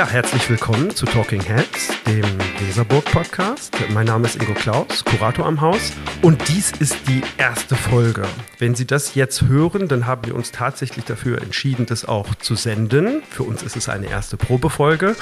Ja, herzlich willkommen zu Talking Heads, dem Weserburg Podcast. Mein Name ist Ingo Klaus, Kurator am Haus und dies ist die erste Folge. Wenn Sie das jetzt hören, dann haben wir uns tatsächlich dafür entschieden, das auch zu senden. Für uns ist es eine erste Probefolge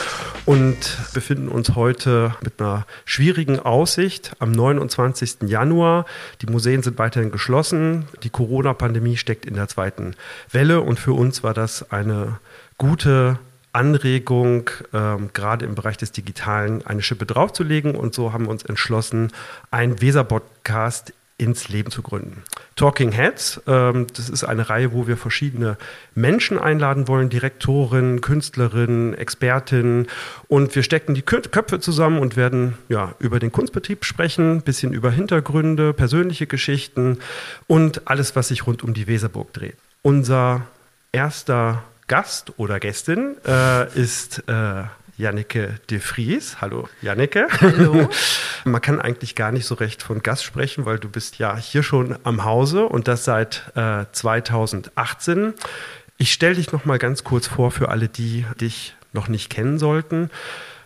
und befinden uns heute mit einer schwierigen Aussicht am 29. Januar. Die Museen sind weiterhin geschlossen. Die Corona-Pandemie steckt in der zweiten Welle und für uns war das eine gute Anregung, ähm, gerade im Bereich des Digitalen eine Schippe draufzulegen. Und so haben wir uns entschlossen, einen Weser-Podcast ins Leben zu gründen. Talking Heads, ähm, das ist eine Reihe, wo wir verschiedene Menschen einladen wollen, Direktorinnen, Künstlerinnen, Expertinnen. Und wir stecken die Köpfe zusammen und werden ja, über den Kunstbetrieb sprechen, ein bisschen über Hintergründe, persönliche Geschichten und alles, was sich rund um die Weserburg dreht. Unser erster Gast oder Gästin äh, ist äh, Janneke de Vries. Hallo Janneke. Hallo. Man kann eigentlich gar nicht so recht von Gast sprechen, weil du bist ja hier schon am Hause und das seit äh, 2018. Ich stelle dich noch mal ganz kurz vor für alle, die dich noch nicht kennen sollten.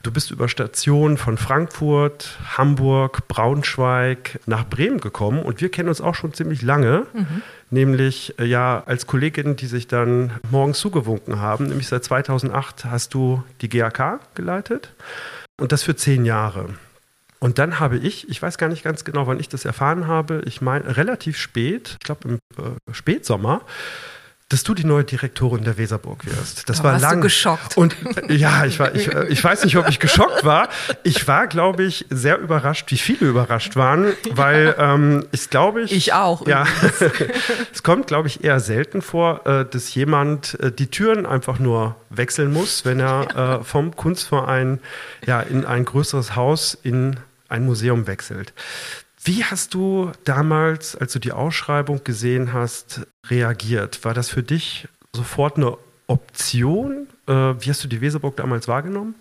Du bist über Stationen von Frankfurt, Hamburg, Braunschweig nach Bremen gekommen und wir kennen uns auch schon ziemlich lange, mhm. nämlich äh, ja als Kolleginnen, die sich dann morgens zugewunken haben. Nämlich seit 2008 hast du die GAK geleitet und das für zehn Jahre. Und dann habe ich, ich weiß gar nicht ganz genau, wann ich das erfahren habe, ich meine relativ spät, ich glaube im äh, Spätsommer, dass du die neue Direktorin der Weserburg wirst. Das da war lang. Du geschockt. Und ja, ich war, ich, ich weiß nicht, ob ich geschockt war. Ich war, glaube ich, sehr überrascht, wie viele überrascht waren, weil ähm, ich glaube ich. Ich auch. Ja, es kommt, glaube ich, eher selten vor, äh, dass jemand äh, die Türen einfach nur wechseln muss, wenn er äh, vom Kunstverein ja in ein größeres Haus in ein Museum wechselt. Wie hast du damals, als du die Ausschreibung gesehen hast, reagiert? War das für dich sofort eine Option? Äh, wie hast du die Weserburg damals wahrgenommen?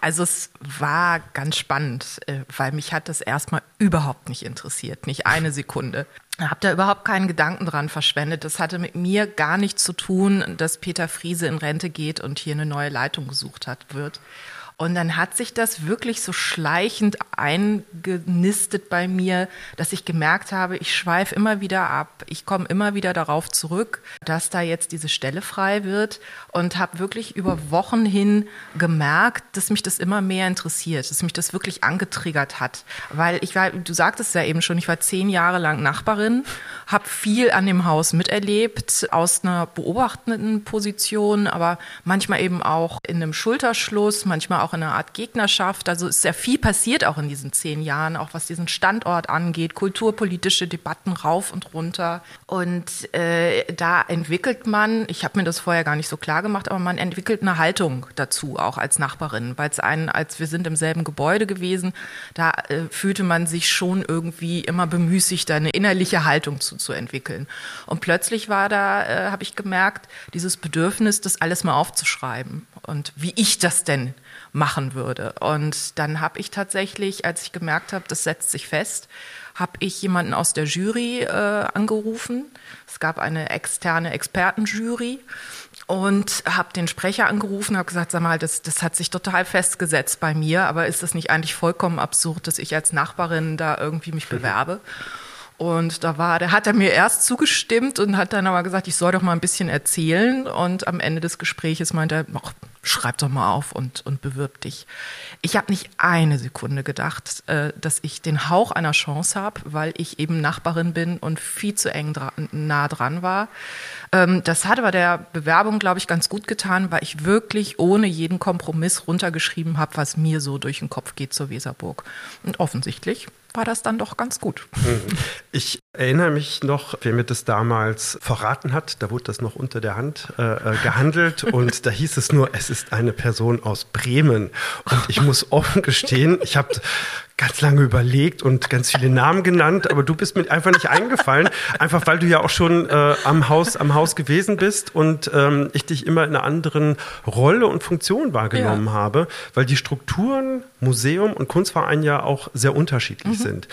Also es war ganz spannend, äh, weil mich hat das erstmal überhaupt nicht interessiert, nicht eine Sekunde. Ich habe da überhaupt keinen Gedanken dran verschwendet. Das hatte mit mir gar nichts zu tun, dass Peter Friese in Rente geht und hier eine neue Leitung gesucht hat wird. Und dann hat sich das wirklich so schleichend eingenistet bei mir, dass ich gemerkt habe, ich schweife immer wieder ab. Ich komme immer wieder darauf zurück, dass da jetzt diese Stelle frei wird und habe wirklich über Wochen hin gemerkt, dass mich das immer mehr interessiert, dass mich das wirklich angetriggert hat. Weil ich war, du sagtest ja eben schon, ich war zehn Jahre lang Nachbarin, habe viel an dem Haus miterlebt, aus einer beobachtenden Position, aber manchmal eben auch in einem Schulterschluss, manchmal auch in einer Art Gegnerschaft. Also ist sehr viel passiert auch in diesen zehn Jahren, auch was diesen Standort angeht, kulturpolitische Debatten rauf und runter. Und äh, da entwickelt man, ich habe mir das vorher gar nicht so klar gemacht, aber man entwickelt eine Haltung dazu, auch als Nachbarin, weil es einen, als wir sind im selben Gebäude gewesen, da äh, fühlte man sich schon irgendwie immer bemüßigt, eine innerliche Haltung zu, zu entwickeln. Und plötzlich war da, äh, habe ich gemerkt, dieses Bedürfnis, das alles mal aufzuschreiben und wie ich das denn machen würde. Und dann habe ich tatsächlich, als ich gemerkt habe, das setzt sich fest, habe ich jemanden aus der Jury äh, angerufen. Es gab eine externe Expertenjury und habe den Sprecher angerufen, habe gesagt, sag mal, das, das hat sich total festgesetzt bei mir, aber ist es nicht eigentlich vollkommen absurd, dass ich als Nachbarin da irgendwie mich bewerbe? Und da war, da hat er mir erst zugestimmt und hat dann aber gesagt, ich soll doch mal ein bisschen erzählen. Und am Ende des Gespräches meinte er, ach, schreib doch mal auf und, und bewirb dich. Ich habe nicht eine Sekunde gedacht, äh, dass ich den Hauch einer Chance habe, weil ich eben Nachbarin bin und viel zu eng dra nah dran war. Ähm, das hat aber der Bewerbung, glaube ich, ganz gut getan, weil ich wirklich ohne jeden Kompromiss runtergeschrieben habe, was mir so durch den Kopf geht zur Weserburg. Und offensichtlich war das dann doch ganz gut. Mhm. Ich erinnere mich noch, wer mir das damals verraten hat, da wurde das noch unter der Hand äh, äh gehandelt und da hieß es nur, es ist eine Person aus Bremen. Und ich muss offen gestehen, ich habe ganz lange überlegt und ganz viele Namen genannt, aber du bist mir einfach nicht eingefallen, einfach weil du ja auch schon äh, am Haus am Haus gewesen bist und ähm, ich dich immer in einer anderen Rolle und Funktion wahrgenommen ja. habe, weil die Strukturen Museum und Kunstverein ja auch sehr unterschiedlich mhm. sind.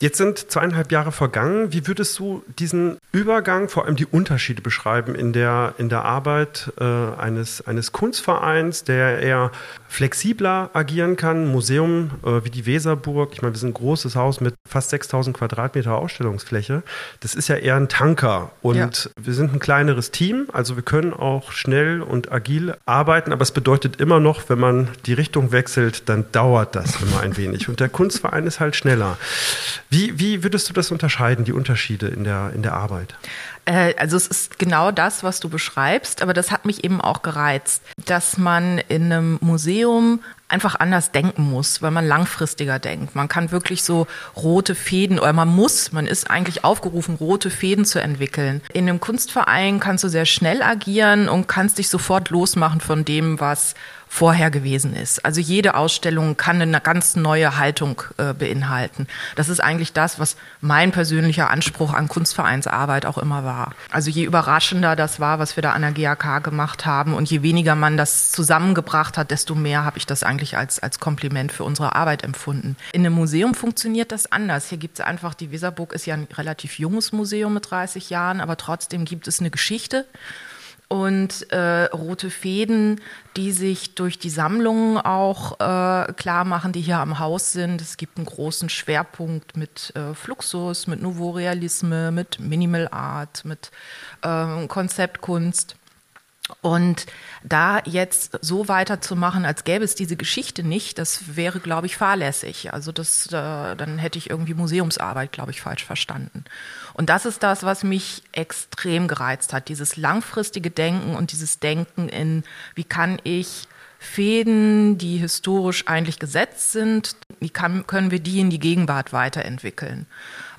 Jetzt sind zweieinhalb Jahre vergangen. Wie würdest du diesen Übergang, vor allem die Unterschiede beschreiben in der, in der Arbeit äh, eines, eines Kunstvereins, der eher flexibler agieren kann? Museum äh, wie die Weserburg, ich meine, wir sind ein großes Haus mit fast 6000 Quadratmeter Ausstellungsfläche. Das ist ja eher ein Tanker und ja. wir sind ein kleineres Team, also wir können auch schnell und agil arbeiten, aber es bedeutet immer noch, wenn man die Richtung wechselt, dann dauert dauert das immer ein wenig. Und der Kunstverein ist halt schneller. Wie, wie würdest du das unterscheiden, die Unterschiede in der, in der Arbeit? Äh, also es ist genau das, was du beschreibst, aber das hat mich eben auch gereizt, dass man in einem Museum einfach anders denken muss, weil man langfristiger denkt. Man kann wirklich so rote Fäden oder man muss, man ist eigentlich aufgerufen, rote Fäden zu entwickeln. In einem Kunstverein kannst du sehr schnell agieren und kannst dich sofort losmachen von dem, was vorher gewesen ist. Also jede Ausstellung kann eine ganz neue Haltung äh, beinhalten. Das ist eigentlich das, was mein persönlicher Anspruch an Kunstvereinsarbeit auch immer war. Also je überraschender das war, was wir da an der GAK gemacht haben und je weniger man das zusammengebracht hat, desto mehr habe ich das eigentlich als, als Kompliment für unsere Arbeit empfunden. In einem Museum funktioniert das anders. Hier gibt es einfach, die Weserburg ist ja ein relativ junges Museum mit 30 Jahren, aber trotzdem gibt es eine Geschichte und äh, rote Fäden, die sich durch die Sammlungen auch äh, klar machen, die hier am Haus sind. Es gibt einen großen Schwerpunkt mit äh, Fluxus, mit Nouveau Realisme, mit Minimal Art, mit äh, Konzeptkunst. Und da jetzt so weiterzumachen, als gäbe es diese Geschichte nicht, das wäre, glaube ich, fahrlässig. Also das, äh, dann hätte ich irgendwie Museumsarbeit, glaube ich, falsch verstanden. Und das ist das, was mich extrem gereizt hat, dieses langfristige Denken und dieses Denken in, wie kann ich Fäden, die historisch eigentlich gesetzt sind, wie kann, können wir die in die Gegenwart weiterentwickeln?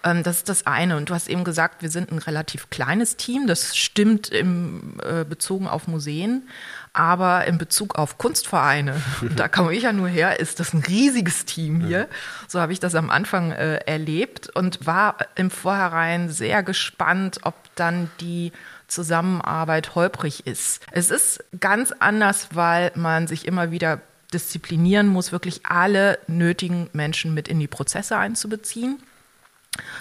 Ähm, das ist das eine. Und du hast eben gesagt, wir sind ein relativ kleines Team. Das stimmt im äh, bezogen auf Museen. Aber in Bezug auf Kunstvereine, da komme ich ja nur her, ist das ein riesiges Team hier. So habe ich das am Anfang äh, erlebt und war im Vorhinein sehr gespannt, ob dann die Zusammenarbeit holprig ist. Es ist ganz anders, weil man sich immer wieder disziplinieren muss, wirklich alle nötigen Menschen mit in die Prozesse einzubeziehen.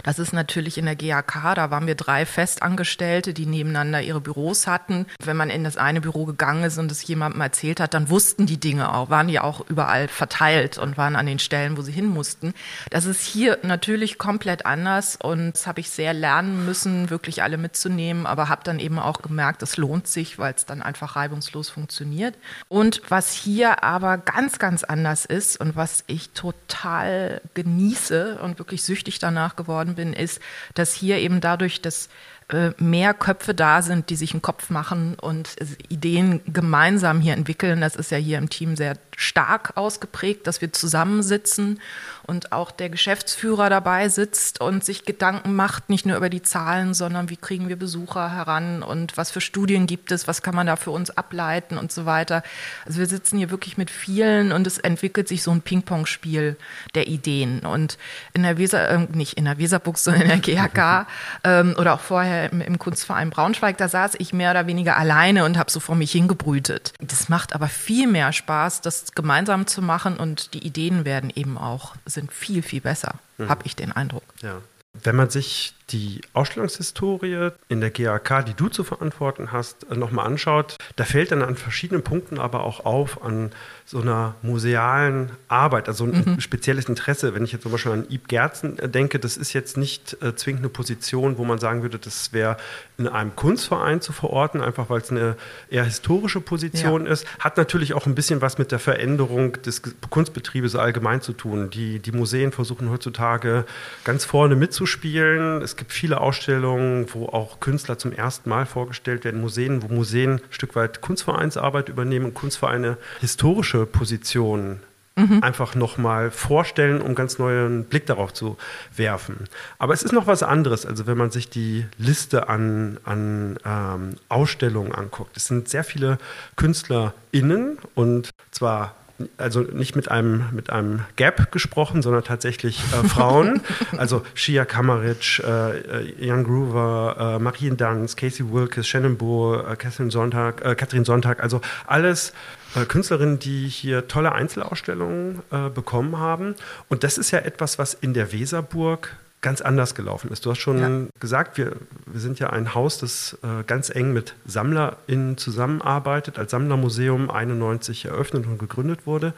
Das ist natürlich in der GAK, da waren wir drei Festangestellte, die nebeneinander ihre Büros hatten. Wenn man in das eine Büro gegangen ist und es jemandem erzählt hat, dann wussten die Dinge auch, waren die auch überall verteilt und waren an den Stellen, wo sie hin mussten. Das ist hier natürlich komplett anders und das habe ich sehr lernen müssen, wirklich alle mitzunehmen, aber habe dann eben auch gemerkt, es lohnt sich, weil es dann einfach reibungslos funktioniert. Und was hier aber ganz, ganz anders ist und was ich total genieße und wirklich süchtig danach geworden geworden bin, ist, dass hier eben dadurch, dass äh, mehr Köpfe da sind, die sich einen Kopf machen und Ideen gemeinsam hier entwickeln. Das ist ja hier im Team sehr stark ausgeprägt, dass wir zusammensitzen und auch der Geschäftsführer dabei sitzt und sich Gedanken macht, nicht nur über die Zahlen, sondern wie kriegen wir Besucher heran und was für Studien gibt es, was kann man da für uns ableiten und so weiter. Also wir sitzen hier wirklich mit vielen und es entwickelt sich so ein Ping-Pong-Spiel der Ideen. Und in der Weser, äh, nicht in der Weserbuchs, sondern in der GHK ähm, oder auch vorher im, im Kunstverein Braunschweig, da saß ich mehr oder weniger alleine und habe so vor mich hingebrütet. Das macht aber viel mehr Spaß, das gemeinsam zu machen und die Ideen werden eben auch, sind viel, viel besser, mhm. habe ich den Eindruck. Ja. Wenn man sich die Ausstellungshistorie in der GAK, die du zu verantworten hast, nochmal anschaut, da fällt dann an verschiedenen Punkten aber auch auf an so einer musealen Arbeit, also ein mhm. spezielles Interesse. Wenn ich jetzt zum Beispiel an Ib Gerzen äh, denke, das ist jetzt nicht äh, zwingend eine Position, wo man sagen würde, das wäre in einem Kunstverein zu verorten, einfach weil es eine eher historische Position ja. ist. Hat natürlich auch ein bisschen was mit der Veränderung des Kunstbetriebes allgemein zu tun. Die, die Museen versuchen heutzutage ganz vorne mitzuspielen. Es gibt viele Ausstellungen, wo auch Künstler zum ersten Mal vorgestellt werden, Museen, wo Museen ein Stück weit Kunstvereinsarbeit übernehmen und Kunstvereine historische Positionen mhm. einfach nochmal vorstellen, um ganz neuen Blick darauf zu werfen. Aber es ist noch was anderes, also wenn man sich die Liste an, an ähm, Ausstellungen anguckt. Es sind sehr viele KünstlerInnen und zwar also nicht mit einem, mit einem Gap gesprochen, sondern tatsächlich äh, Frauen. also Shia Kamaric, äh, Jan Groover, äh, Marien Dunks, Casey Wilkes, Shannon Bohr, äh, Catherine Sonntag, äh, Katrin Sonntag, also alles äh, Künstlerinnen, die hier tolle Einzelausstellungen äh, bekommen haben. Und das ist ja etwas, was in der Weserburg ganz anders gelaufen ist. Du hast schon ja. gesagt, wir, wir sind ja ein Haus, das äh, ganz eng mit SammlerInnen zusammenarbeitet, als Sammlermuseum 91 eröffnet und gegründet wurde.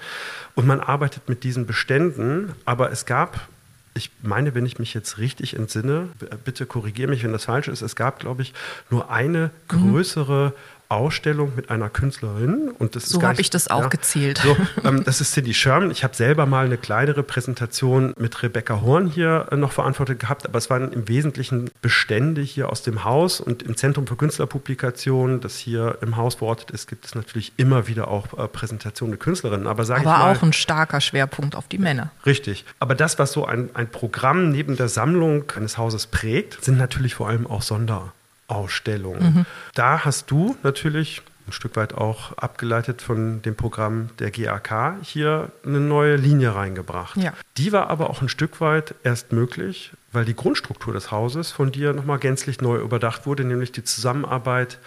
Und man arbeitet mit diesen Beständen, aber es gab ich meine, wenn ich mich jetzt richtig entsinne, bitte korrigiere mich, wenn das falsch ist, es gab, glaube ich, nur eine mhm. größere mhm. Ausstellung mit einer Künstlerin. Und das so habe ich das auch ja, gezählt. So, ähm, das ist Cindy Sherman. Ich habe selber mal eine kleinere Präsentation mit Rebecca Horn hier äh, noch verantwortet gehabt, aber es waren im Wesentlichen Bestände hier aus dem Haus und im Zentrum für Künstlerpublikationen, das hier im Haus verortet ist, gibt es natürlich immer wieder auch äh, Präsentationen mit Künstlerinnen. Aber, aber mal, auch ein starker Schwerpunkt auf die Männer. Richtig. Aber das, was so ein, ein Programm neben der Sammlung eines Hauses prägt, sind natürlich vor allem auch Sonder. Ausstellung. Mhm. Da hast du natürlich ein Stück weit auch abgeleitet von dem Programm der GAK hier eine neue Linie reingebracht. Ja. Die war aber auch ein Stück weit erst möglich, weil die Grundstruktur des Hauses von dir nochmal gänzlich neu überdacht wurde, nämlich die Zusammenarbeit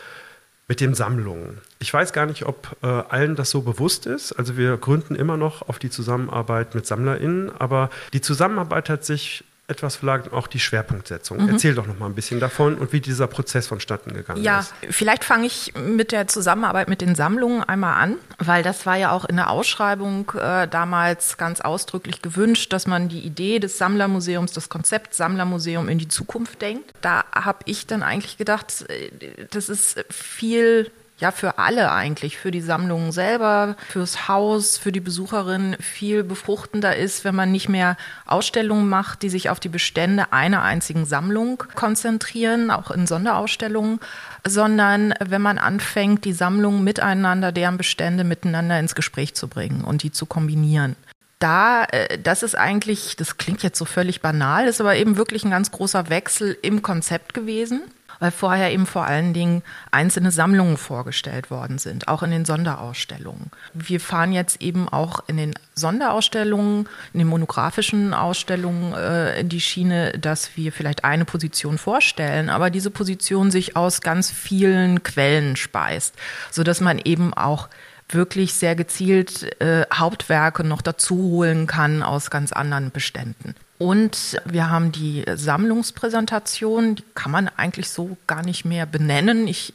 mit den Sammlungen. Ich weiß gar nicht, ob äh, allen das so bewusst ist. Also wir gründen immer noch auf die Zusammenarbeit mit SammlerInnen, aber die Zusammenarbeit hat sich etwas verlagert, auch die Schwerpunktsetzung. Mhm. Erzähl doch noch mal ein bisschen davon und wie dieser Prozess vonstatten gegangen ja, ist. Ja, vielleicht fange ich mit der Zusammenarbeit mit den Sammlungen einmal an, weil das war ja auch in der Ausschreibung äh, damals ganz ausdrücklich gewünscht, dass man die Idee des Sammlermuseums, das Konzept Sammlermuseum in die Zukunft denkt. Da habe ich dann eigentlich gedacht, äh, das ist viel ja für alle eigentlich, für die Sammlungen selber, fürs Haus, für die Besucherin viel befruchtender ist, wenn man nicht mehr Ausstellungen macht, die sich auf die Bestände einer einzigen Sammlung konzentrieren, auch in Sonderausstellungen, sondern wenn man anfängt, die Sammlungen miteinander, deren Bestände miteinander ins Gespräch zu bringen und die zu kombinieren. Da, äh, das ist eigentlich, das klingt jetzt so völlig banal, ist aber eben wirklich ein ganz großer Wechsel im Konzept gewesen weil vorher eben vor allen Dingen einzelne Sammlungen vorgestellt worden sind, auch in den Sonderausstellungen. Wir fahren jetzt eben auch in den Sonderausstellungen, in den monografischen Ausstellungen äh, in die Schiene, dass wir vielleicht eine Position vorstellen, aber diese Position sich aus ganz vielen Quellen speist, sodass man eben auch wirklich sehr gezielt äh, Hauptwerke noch dazu holen kann aus ganz anderen Beständen. Und wir haben die Sammlungspräsentation, die kann man eigentlich so gar nicht mehr benennen. Ich,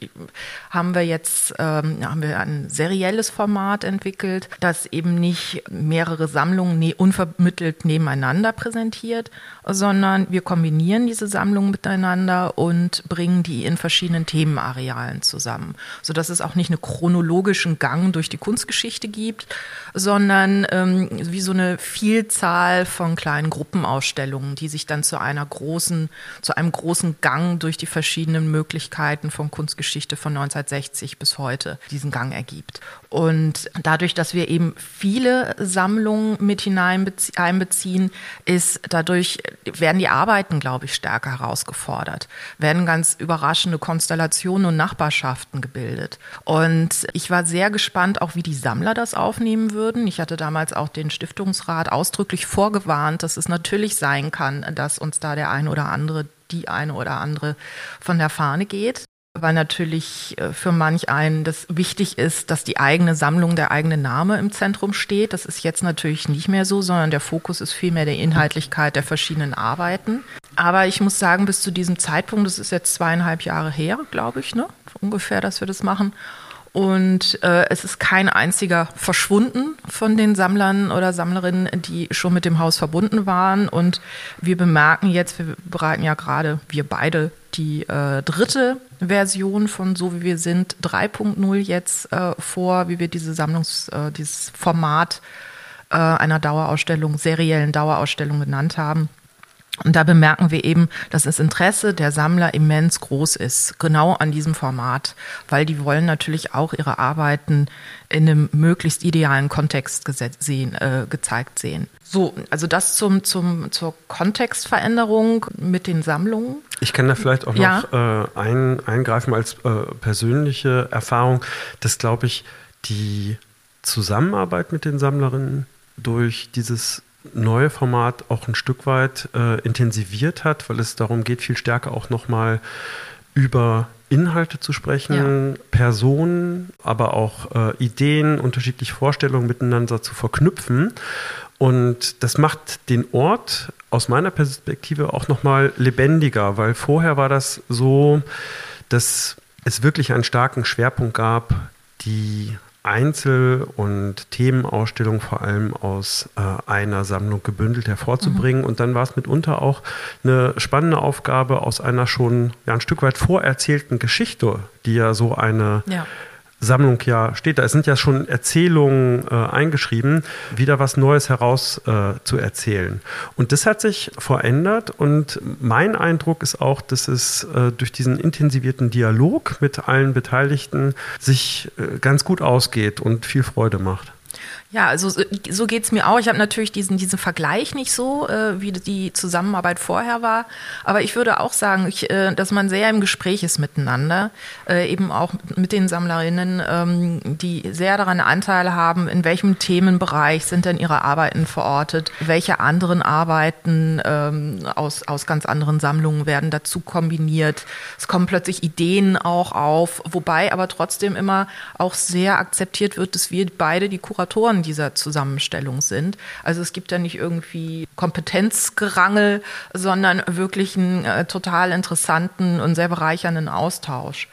haben wir jetzt ähm, haben wir ein serielles Format entwickelt, das eben nicht mehrere Sammlungen ne, unvermittelt nebeneinander präsentiert, sondern wir kombinieren diese Sammlungen miteinander und bringen die in verschiedenen Themenarealen zusammen, sodass es auch nicht einen chronologischen Gang durch die Kunstgeschichte gibt, sondern ähm, wie so eine Vielzahl von kleinen Gruppenausstellungen, die sich dann zu einer großen, zu einem großen Gang durch die verschiedenen Möglichkeiten von Kunstgeschichte von 1960 bis heute diesen Gang ergibt. Und dadurch, dass wir eben viele Sammlungen mit hineinbeziehen, ist dadurch werden die Arbeiten, glaube ich, stärker herausgefordert, werden ganz überraschende Konstellationen und Nachbarschaften gebildet. Und ich war sehr gespannt, auch wie die Sammler das aufnehmen würden. Ich hatte damals auch den Stiftungsrat ausdrücklich vorgewarnt, dass es natürlich sein kann, dass uns da der eine oder andere die eine oder andere von der Fahne geht weil natürlich äh, für manch einen das wichtig ist, dass die eigene Sammlung, der eigene Name im Zentrum steht. Das ist jetzt natürlich nicht mehr so, sondern der Fokus ist vielmehr der Inhaltlichkeit der verschiedenen Arbeiten. Aber ich muss sagen, bis zu diesem Zeitpunkt, das ist jetzt zweieinhalb Jahre her, glaube ich, ne, ungefähr, dass wir das machen. Und äh, es ist kein einziger verschwunden von den Sammlern oder Sammlerinnen, die schon mit dem Haus verbunden waren. Und wir bemerken jetzt, wir bereiten ja gerade, wir beide, die äh, dritte Version von So wie wir sind 3.0 jetzt äh, vor, wie wir diese Sammlungs, äh, dieses Format äh, einer Dauerausstellung, seriellen Dauerausstellung genannt haben. Und da bemerken wir eben, dass das Interesse der Sammler immens groß ist, genau an diesem Format, weil die wollen natürlich auch ihre Arbeiten in einem möglichst idealen Kontext sehen, äh, gezeigt sehen. So, also das zum, zum, zur Kontextveränderung mit den Sammlungen. Ich kann da vielleicht auch ja. noch äh, ein, eingreifen als äh, persönliche Erfahrung, dass, glaube ich, die Zusammenarbeit mit den Sammlerinnen durch dieses neue Format auch ein Stück weit äh, intensiviert hat, weil es darum geht, viel stärker auch nochmal über Inhalte zu sprechen, ja. Personen, aber auch äh, Ideen, unterschiedliche Vorstellungen miteinander zu verknüpfen. Und das macht den Ort aus meiner Perspektive auch nochmal lebendiger, weil vorher war das so, dass es wirklich einen starken Schwerpunkt gab, die Einzel- und Themenausstellungen vor allem aus äh, einer Sammlung gebündelt hervorzubringen. Mhm. Und dann war es mitunter auch eine spannende Aufgabe aus einer schon ja, ein Stück weit vorerzählten Geschichte, die ja so eine ja. Sammlung ja steht. Da sind ja schon Erzählungen äh, eingeschrieben, wieder was Neues heraus äh, zu erzählen. Und das hat sich verändert und mein Eindruck ist auch, dass es äh, durch diesen intensivierten Dialog mit allen Beteiligten sich äh, ganz gut ausgeht und viel Freude macht. Ja, also so geht es mir auch. Ich habe natürlich diesen, diesen Vergleich nicht so, äh, wie die Zusammenarbeit vorher war. Aber ich würde auch sagen, ich, äh, dass man sehr im Gespräch ist miteinander, äh, eben auch mit den Sammlerinnen, ähm, die sehr daran Anteil haben, in welchem Themenbereich sind denn ihre Arbeiten verortet, welche anderen Arbeiten ähm, aus, aus ganz anderen Sammlungen werden dazu kombiniert. Es kommen plötzlich Ideen auch auf, wobei aber trotzdem immer auch sehr akzeptiert wird, dass wir beide die Kuratoren dieser Zusammenstellung sind. Also es gibt ja nicht irgendwie Kompetenzgerangel, sondern wirklich einen äh, total interessanten und sehr bereichernden Austausch.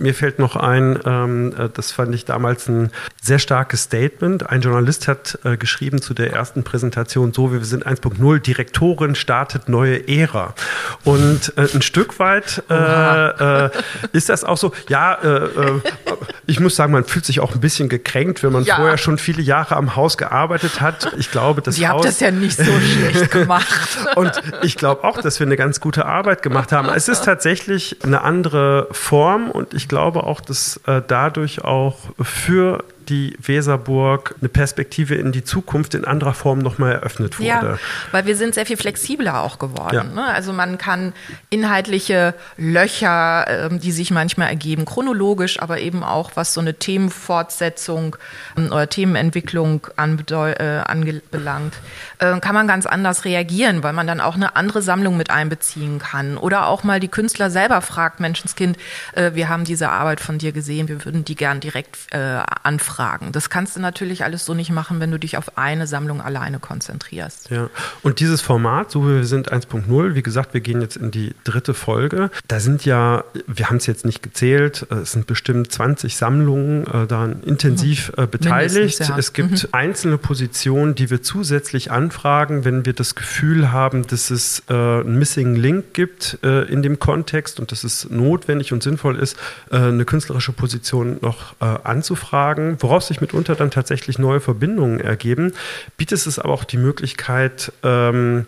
Mir fällt noch ein, ähm, äh, das fand ich damals ein sehr starkes Statement. Ein Journalist hat äh, geschrieben zu der ersten Präsentation, so wie wir sind 1.0, Direktorin startet neue Ära. Und äh, ein Stück weit äh, äh ist das auch so, ja, äh, ich muss sagen, man fühlt sich auch ein bisschen gekränkt, wenn man ja. vorher schon viele Jahre am Haus gearbeitet hat. Ich glaube, das Sie Haus... das ja nicht so schlecht gemacht. Und ich glaube auch, dass wir eine ganz gute Arbeit gemacht haben. Es ist tatsächlich eine andere Form und ich glaube auch, dass äh, dadurch auch für die Weserburg eine Perspektive in die Zukunft in anderer Form nochmal eröffnet wurde. Ja, weil wir sind sehr viel flexibler auch geworden. Ja. Ne? Also man kann inhaltliche Löcher, ähm, die sich manchmal ergeben, chronologisch, aber eben auch was so eine Themenfortsetzung ähm, oder Themenentwicklung äh, anbelangt, äh, kann man ganz anders reagieren, weil man dann auch eine andere Sammlung mit einbeziehen kann. Oder auch mal die Künstler selber fragt, Menschenskind, äh, wir haben diese Arbeit von dir gesehen, wir würden die gern direkt anfragen Fragen. Das kannst du natürlich alles so nicht machen, wenn du dich auf eine Sammlung alleine konzentrierst. Ja, und dieses Format, so wie wir sind 1.0, wie gesagt, wir gehen jetzt in die dritte Folge. Da sind ja, wir haben es jetzt nicht gezählt, äh, es sind bestimmt 20 Sammlungen äh, daran intensiv mhm. äh, beteiligt. Ja. Es gibt mhm. einzelne Positionen, die wir zusätzlich anfragen, wenn wir das Gefühl haben, dass es äh, einen Missing Link gibt äh, in dem Kontext und dass es notwendig und sinnvoll ist, äh, eine künstlerische Position noch anzufragen woraus sich mitunter dann tatsächlich neue Verbindungen ergeben, bietet es aber auch die Möglichkeit, ähm,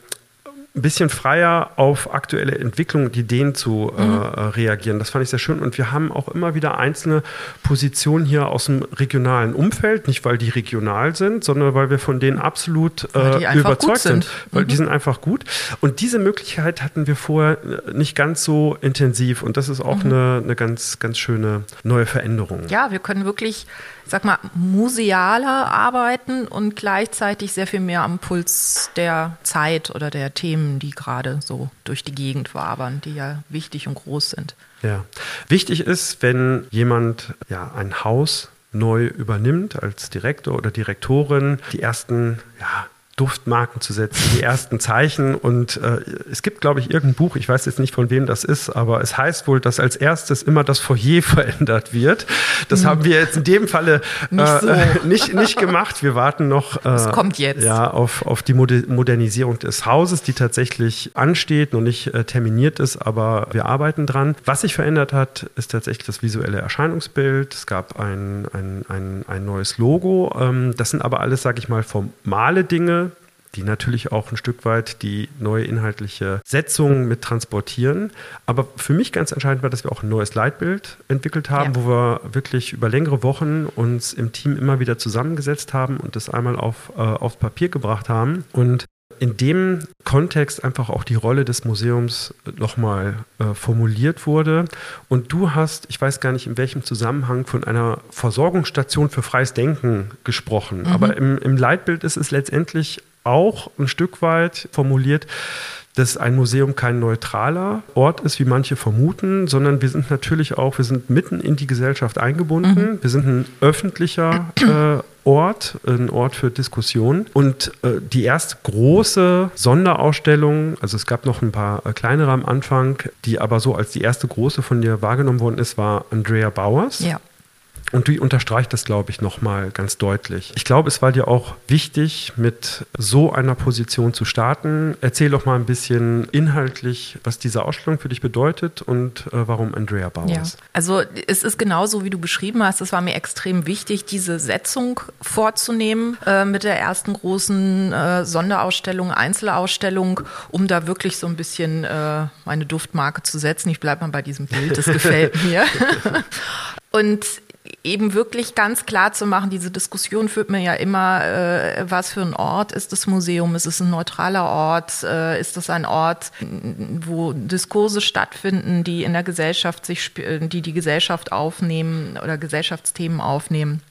ein bisschen freier auf aktuelle Entwicklungen und Ideen zu äh, mhm. reagieren. Das fand ich sehr schön. Und wir haben auch immer wieder einzelne Positionen hier aus dem regionalen Umfeld, nicht weil die regional sind, sondern weil wir von denen absolut äh, überzeugt sind. sind. Weil mhm. die sind einfach gut. Und diese Möglichkeit hatten wir vorher äh, nicht ganz so intensiv. Und das ist auch mhm. eine, eine ganz, ganz schöne neue Veränderung. Ja, wir können wirklich sag mal, musealer arbeiten und gleichzeitig sehr viel mehr am Puls der Zeit oder der Themen, die gerade so durch die Gegend wabern, die ja wichtig und groß sind. Ja. Wichtig ist, wenn jemand ja ein Haus neu übernimmt als Direktor oder Direktorin, die ersten ja, Duftmarken zu setzen, die ersten Zeichen. Und äh, es gibt, glaube ich, irgendein Buch, ich weiß jetzt nicht, von wem das ist, aber es heißt wohl, dass als erstes immer das Foyer verändert wird. Das mhm. haben wir jetzt in dem Falle äh, nicht, so. nicht, nicht, gemacht. Wir warten noch äh, kommt jetzt. Ja, auf, auf die Modernisierung des Hauses, die tatsächlich ansteht, noch nicht äh, terminiert ist, aber wir arbeiten dran. Was sich verändert hat, ist tatsächlich das visuelle Erscheinungsbild. Es gab ein, ein, ein, ein neues Logo. Ähm, das sind aber alles, sage ich mal, formale Dinge, die natürlich auch ein Stück weit die neue inhaltliche Setzung mit transportieren. Aber für mich ganz entscheidend war, dass wir auch ein neues Leitbild entwickelt haben, ja. wo wir wirklich über längere Wochen uns im Team immer wieder zusammengesetzt haben und das einmal auf, äh, aufs Papier gebracht haben. Und in dem Kontext einfach auch die Rolle des Museums nochmal äh, formuliert wurde. Und du hast, ich weiß gar nicht in welchem Zusammenhang, von einer Versorgungsstation für freies Denken gesprochen. Mhm. Aber im, im Leitbild ist es letztendlich auch ein Stück weit formuliert, dass ein Museum kein neutraler Ort ist, wie manche vermuten, sondern wir sind natürlich auch, wir sind mitten in die Gesellschaft eingebunden. Mhm. Wir sind ein öffentlicher äh, Ort, ein Ort für Diskussionen. Und äh, die erste große Sonderausstellung, also es gab noch ein paar äh, kleinere am Anfang, die aber so als die erste große von dir wahrgenommen worden ist, war Andrea Bauers. Ja. Und du unterstreicht das, glaube ich, nochmal ganz deutlich. Ich glaube, es war dir auch wichtig, mit so einer Position zu starten. Erzähl doch mal ein bisschen inhaltlich, was diese Ausstellung für dich bedeutet und äh, warum Andrea Bauers. Ja. Also es ist genauso, wie du beschrieben hast. Es war mir extrem wichtig, diese Setzung vorzunehmen äh, mit der ersten großen äh, Sonderausstellung, Einzelausstellung, um da wirklich so ein bisschen äh, meine Duftmarke zu setzen. Ich bleibe mal bei diesem Bild, das gefällt mir. Und eben wirklich ganz klar zu machen, diese Diskussion führt mir ja immer, äh, was für ein Ort ist das Museum? Ist es ein neutraler Ort? Äh, ist es ein Ort, wo Diskurse stattfinden, die in der Gesellschaft sich, die die Gesellschaft aufnehmen oder Gesellschaftsthemen aufnehmen?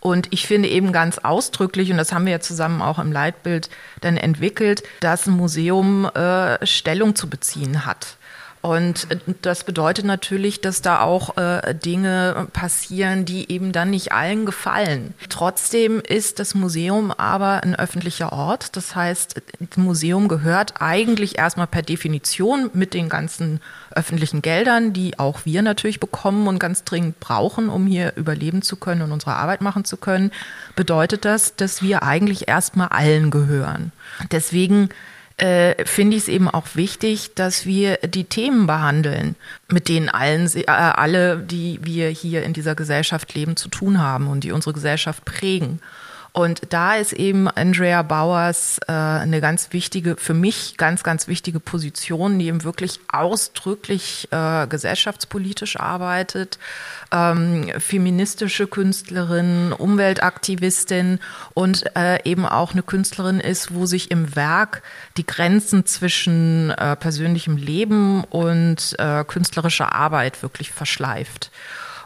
Und ich finde eben ganz ausdrücklich, und das haben wir ja zusammen auch im Leitbild dann entwickelt, dass ein Museum äh, Stellung zu beziehen hat. Und äh, das bedeutet natürlich, dass da auch äh, Dinge passieren, die eben dann nicht allen gefallen. Trotzdem ist das Museum aber ein öffentlicher Ort. Das heißt, das Museum gehört eigentlich erstmal per Definition mit den ganzen öffentlichen Geldern, die auch wir natürlich bekommen und ganz dringend brauchen, um hier überleben zu können und unsere Arbeit machen zu können, bedeutet das, dass wir eigentlich erstmal allen gehören. Deswegen äh, finde ich es eben auch wichtig, dass wir die Themen behandeln, mit denen allen, äh, alle, die wir hier in dieser Gesellschaft leben, zu tun haben und die unsere Gesellschaft prägen. Und da ist eben Andrea Bauers äh, eine ganz wichtige, für mich ganz, ganz wichtige Position, die eben wirklich ausdrücklich äh, gesellschaftspolitisch arbeitet, ähm, feministische Künstlerin, Umweltaktivistin und äh, eben auch eine Künstlerin ist, wo sich im Werk die Grenzen zwischen äh, persönlichem Leben und äh, künstlerischer Arbeit wirklich verschleift.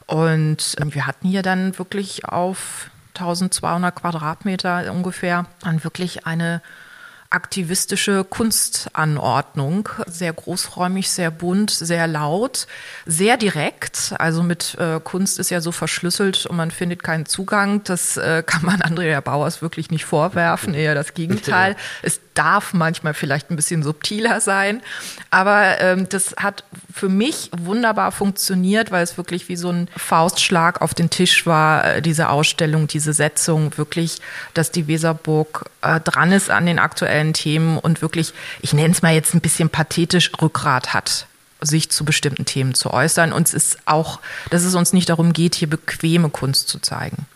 Und äh, wir hatten hier dann wirklich auf 1200 Quadratmeter ungefähr, dann wirklich eine aktivistische Kunstanordnung. Sehr großräumig, sehr bunt, sehr laut, sehr direkt. Also mit äh, Kunst ist ja so verschlüsselt und man findet keinen Zugang. Das äh, kann man Andrea Bauers wirklich nicht vorwerfen, eher das Gegenteil. Es darf manchmal vielleicht ein bisschen subtiler sein, aber ähm, das hat für mich wunderbar funktioniert, weil es wirklich wie so ein Faustschlag auf den Tisch war, äh, diese Ausstellung, diese Setzung, wirklich, dass die Weserburg äh, dran ist an den aktuellen Themen und wirklich, ich nenne es mal jetzt ein bisschen pathetisch, Rückgrat hat sich zu bestimmten Themen zu äußern. Und es ist auch, dass es uns nicht darum geht, hier bequeme Kunst zu zeigen.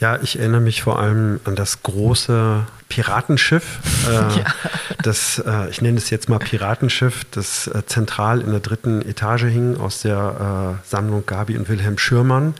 Ja, ich erinnere mich vor allem an das große Piratenschiff. Äh, ja. Das, äh, ich nenne es jetzt mal Piratenschiff, das äh, zentral in der dritten Etage hing aus der äh, Sammlung Gabi und Wilhelm Schürmann.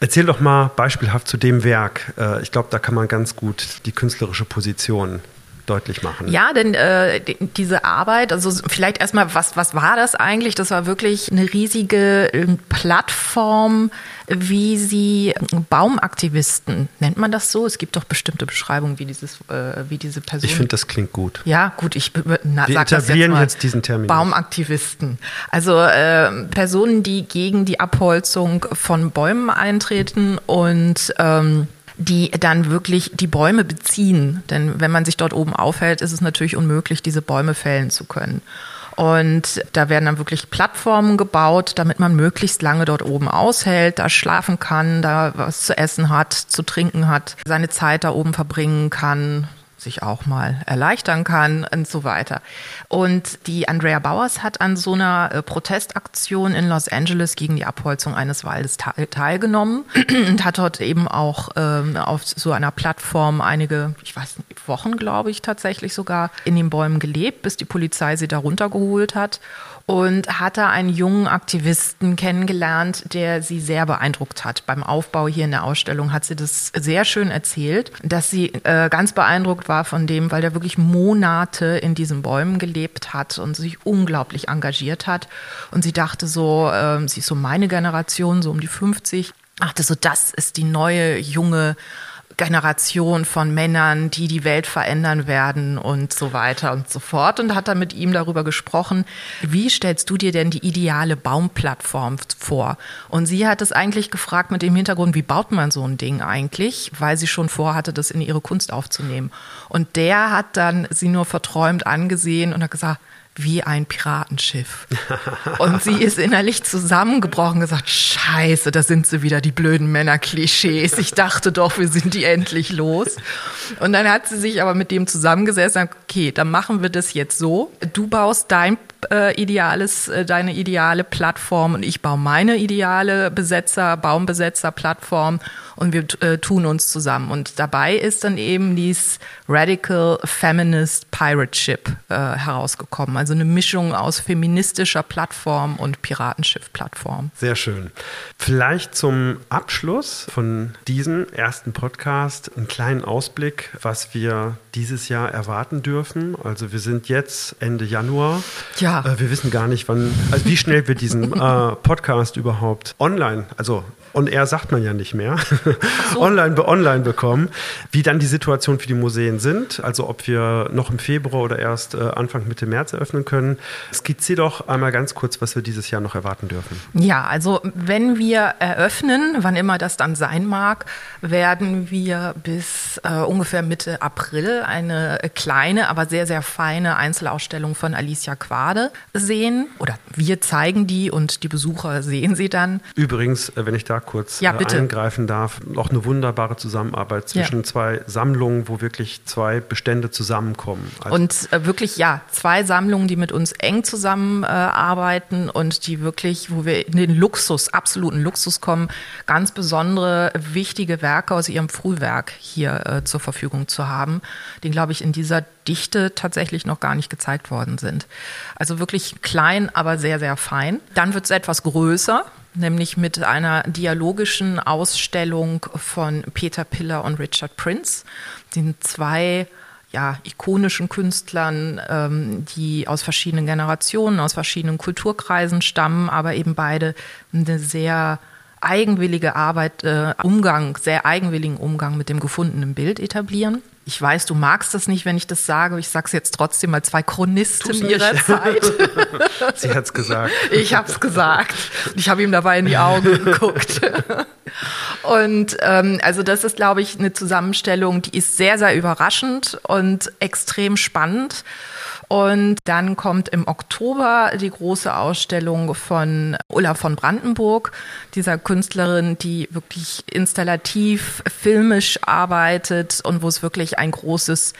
Erzähl doch mal beispielhaft zu dem Werk. Äh, ich glaube, da kann man ganz gut die künstlerische Position deutlich machen. Ja, denn äh, diese Arbeit, also vielleicht erstmal, was, was war das eigentlich? Das war wirklich eine riesige ähm, Plattform, wie sie Baumaktivisten, nennt man das so? Es gibt doch bestimmte Beschreibungen, wie, dieses, äh, wie diese Person. Ich finde, das klingt gut. Ja, gut, ich na, Wir sag das jetzt, mal. jetzt diesen Termin. Baumaktivisten. Also äh, Personen, die gegen die Abholzung von Bäumen eintreten und ähm, die dann wirklich die Bäume beziehen. Denn wenn man sich dort oben aufhält, ist es natürlich unmöglich, diese Bäume fällen zu können. Und da werden dann wirklich Plattformen gebaut, damit man möglichst lange dort oben aushält, da schlafen kann, da was zu essen hat, zu trinken hat, seine Zeit da oben verbringen kann, sich auch mal erleichtern kann und so weiter. Und die Andrea Bauers hat an so einer äh, Protestaktion in Los Angeles gegen die Abholzung eines Waldes teilgenommen und hat dort eben auch ähm, auf so einer Plattform einige, ich weiß nicht, Wochen, glaube ich, tatsächlich sogar in den Bäumen gelebt, bis die Polizei sie da runtergeholt hat. Und hat da einen jungen Aktivisten kennengelernt, der sie sehr beeindruckt hat. Beim Aufbau hier in der Ausstellung hat sie das sehr schön erzählt, dass sie äh, ganz beeindruckt war von dem, weil der wirklich Monate in diesen Bäumen gelebt hat und sich unglaublich engagiert hat. Und sie dachte so, äh, sie ist so meine Generation, so um die 50, dachte so, das ist die neue junge Generation von Männern, die die Welt verändern werden und so weiter und so fort. Und hat dann mit ihm darüber gesprochen, wie stellst du dir denn die ideale Baumplattform vor? Und sie hat es eigentlich gefragt mit dem Hintergrund, wie baut man so ein Ding eigentlich, weil sie schon vorhatte, das in ihre Kunst aufzunehmen. Und der hat dann sie nur verträumt angesehen und hat gesagt, wie ein Piratenschiff. Und sie ist innerlich zusammengebrochen, gesagt, scheiße, da sind sie wieder, die blöden Männer-Klischees. Ich dachte doch, wir sind die endlich los. Und dann hat sie sich aber mit dem zusammengesetzt und gesagt, okay, dann machen wir das jetzt so. Du baust dein äh, ideales, äh, deine ideale Plattform und ich baue meine ideale Besetzer, Baumbesetzer-Plattform und wir äh, tun uns zusammen. Und dabei ist dann eben dies Radical Feminist Pirate Ship äh, herausgekommen. Also eine Mischung aus feministischer Plattform und Piratenschiff-Plattform. Sehr schön. Vielleicht zum Abschluss von diesem ersten Podcast einen kleinen Ausblick, was wir dieses Jahr erwarten dürfen. Also wir sind jetzt Ende Januar. Ja. Äh, wir wissen gar nicht, wann, also wie schnell wir diesen äh, Podcast überhaupt online, also on air sagt man ja nicht mehr, so. online, online bekommen, wie dann die Situation für die Museen sind, also ob wir noch im Februar oder erst äh, Anfang Mitte März eröffnen können. Skizziere doch einmal ganz kurz, was wir dieses Jahr noch erwarten dürfen. Ja, also wenn wir eröffnen, wann immer das dann sein mag, werden wir bis äh, ungefähr Mitte April eine kleine, aber sehr, sehr feine Einzelausstellung von Alicia Quade sehen. Oder wir zeigen die und die Besucher sehen sie dann. Übrigens, äh, wenn ich da kurz ja, äh, eingreifen darf, auch eine wunderbare Zusammenarbeit zwischen ja. zwei Sammlungen, wo wirklich zwei Bestände zusammenkommen. Also und äh, wirklich, ja, zwei Sammlungen, die mit uns eng zusammenarbeiten äh, und die wirklich, wo wir in den Luxus, absoluten Luxus kommen, ganz besondere, wichtige Werke aus ihrem Frühwerk hier äh, zur Verfügung zu haben, die, glaube ich, in dieser Dichte tatsächlich noch gar nicht gezeigt worden sind. Also wirklich klein, aber sehr, sehr fein. Dann wird es etwas größer nämlich mit einer dialogischen Ausstellung von Peter Piller und Richard Prince, den zwei ja, ikonischen Künstlern, ähm, die aus verschiedenen Generationen, aus verschiedenen Kulturkreisen stammen, aber eben beide eine sehr eigenwillige Arbeit, äh, Umgang, sehr eigenwilligen Umgang mit dem gefundenen Bild etablieren. Ich weiß, du magst das nicht, wenn ich das sage, ich sage es jetzt trotzdem mal zwei Chronisten ihrer Zeit. Sie hat es gesagt. Ich habe es gesagt. Ich habe ihm dabei in die Augen geguckt. Und ähm, also das ist, glaube ich, eine Zusammenstellung, die ist sehr, sehr überraschend und extrem spannend. Und dann kommt im Oktober die große Ausstellung von Ulla von Brandenburg, dieser Künstlerin, die wirklich installativ, filmisch arbeitet und wo es wirklich ein großes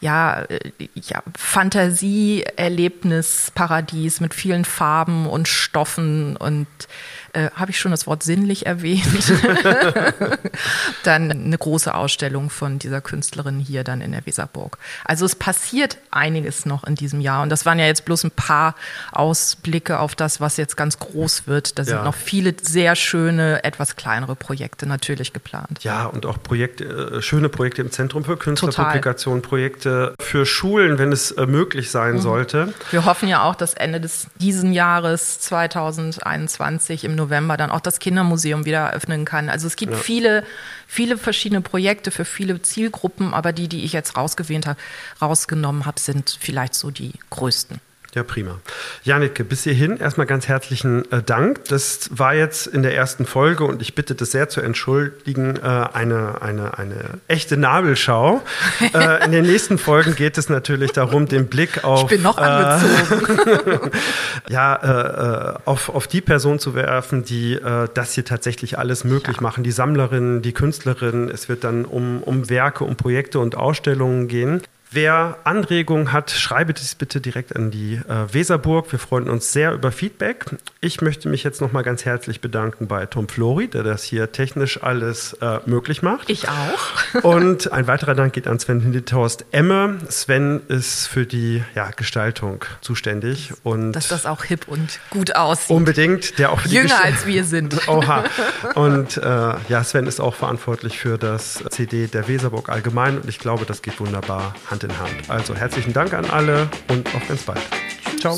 ja, äh, ja, Fantasie-Erlebnis-Paradies mit vielen Farben und Stoffen und äh, habe ich schon das Wort sinnlich erwähnt. dann eine große Ausstellung von dieser Künstlerin hier dann in der Weserburg. Also es passiert einiges noch in diesem Jahr und das waren ja jetzt bloß ein paar Ausblicke auf das, was jetzt ganz groß wird. Da sind ja. noch viele sehr schöne, etwas kleinere Projekte natürlich geplant. Ja, und auch Projekte, äh, schöne Projekte im Zentrum für Künstlerpublikation, Projekte für Schulen, wenn es äh, möglich sein mhm. sollte. Wir hoffen ja auch, dass Ende des diesen Jahres 2021 im November November dann auch das Kindermuseum wieder eröffnen kann. Also es gibt ja. viele, viele verschiedene Projekte für viele Zielgruppen, aber die, die ich jetzt rausgewählt habe, rausgenommen habe, sind vielleicht so die größten. Ja, prima. Janike, bis hierhin erstmal ganz herzlichen äh, Dank. Das war jetzt in der ersten Folge und ich bitte das sehr zu entschuldigen, äh, eine, eine, eine echte Nabelschau. äh, in den nächsten Folgen geht es natürlich darum, den Blick auf. Ich bin noch äh, angezogen. ja, äh, äh, auf, auf die Person zu werfen, die das hier tatsächlich alles möglich ja. machen. Die Sammlerinnen, die Künstlerinnen. Es wird dann um, um Werke, um Projekte und Ausstellungen gehen. Wer Anregungen hat, schreibe dies bitte direkt an die äh, Weserburg. Wir freuen uns sehr über Feedback. Ich möchte mich jetzt nochmal ganz herzlich bedanken bei Tom Flori, der das hier technisch alles äh, möglich macht. Ich auch. Und ein weiterer Dank geht an Sven Hindethorst Emme. Sven ist für die ja, Gestaltung zuständig. Und Dass das auch hip und gut aussieht. Unbedingt, der auch für Jünger die als wir sind. Oha. Und äh, ja, Sven ist auch verantwortlich für das CD der Weserburg allgemein und ich glaube, das geht wunderbar Hand in Hand. Also herzlichen Dank an alle und auf ganz bald. Ciao.